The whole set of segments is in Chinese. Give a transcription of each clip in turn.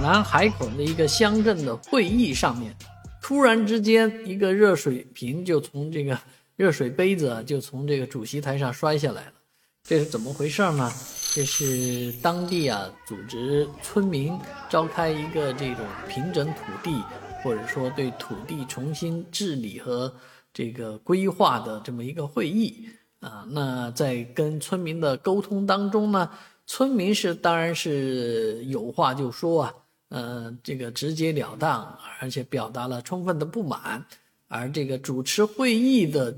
南海口的一个乡镇的会议上面，突然之间一个热水瓶就从这个热水杯子就从这个主席台上摔下来了，这是怎么回事呢？这是当地啊组织村民召开一个这种平整土地，或者说对土地重新治理和这个规划的这么一个会议啊。那在跟村民的沟通当中呢，村民是当然是有话就说啊，呃，这个直截了当，而且表达了充分的不满。而这个主持会议的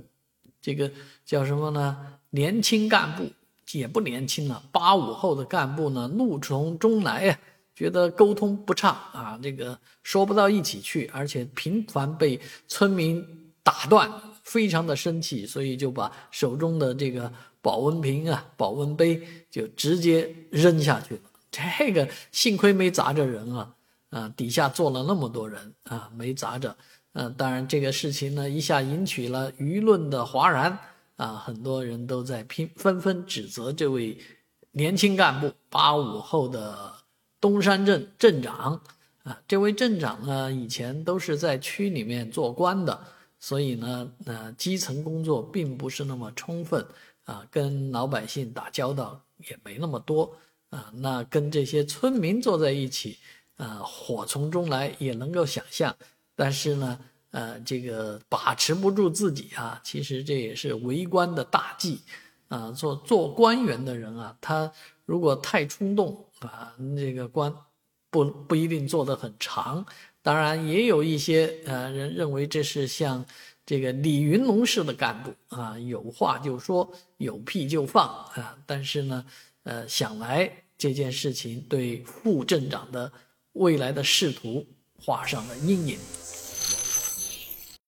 这个叫什么呢？年轻干部。也不年轻了，八五后的干部呢，怒从中来呀，觉得沟通不畅啊，这个说不到一起去，而且频繁被村民打断，非常的生气，所以就把手中的这个保温瓶啊、保温杯就直接扔下去了。这个幸亏没砸着人啊，啊，底下坐了那么多人啊，没砸着。嗯，当然这个事情呢，一下引起了舆论的哗然。啊，很多人都在拼纷纷指责这位年轻干部，八五后的东山镇镇长。啊，这位镇长呢，以前都是在区里面做官的，所以呢，呃，基层工作并不是那么充分，啊，跟老百姓打交道也没那么多，啊，那跟这些村民坐在一起，啊，火从中来也能够想象，但是呢。呃，这个把持不住自己啊，其实这也是为官的大忌啊。做做官员的人啊，他如果太冲动啊，这个官不不一定做得很长。当然，也有一些呃人认为这是像这个李云龙式的干部啊，有话就说，有屁就放啊。但是呢，呃，想来这件事情对副镇长的未来的仕途画上了阴影。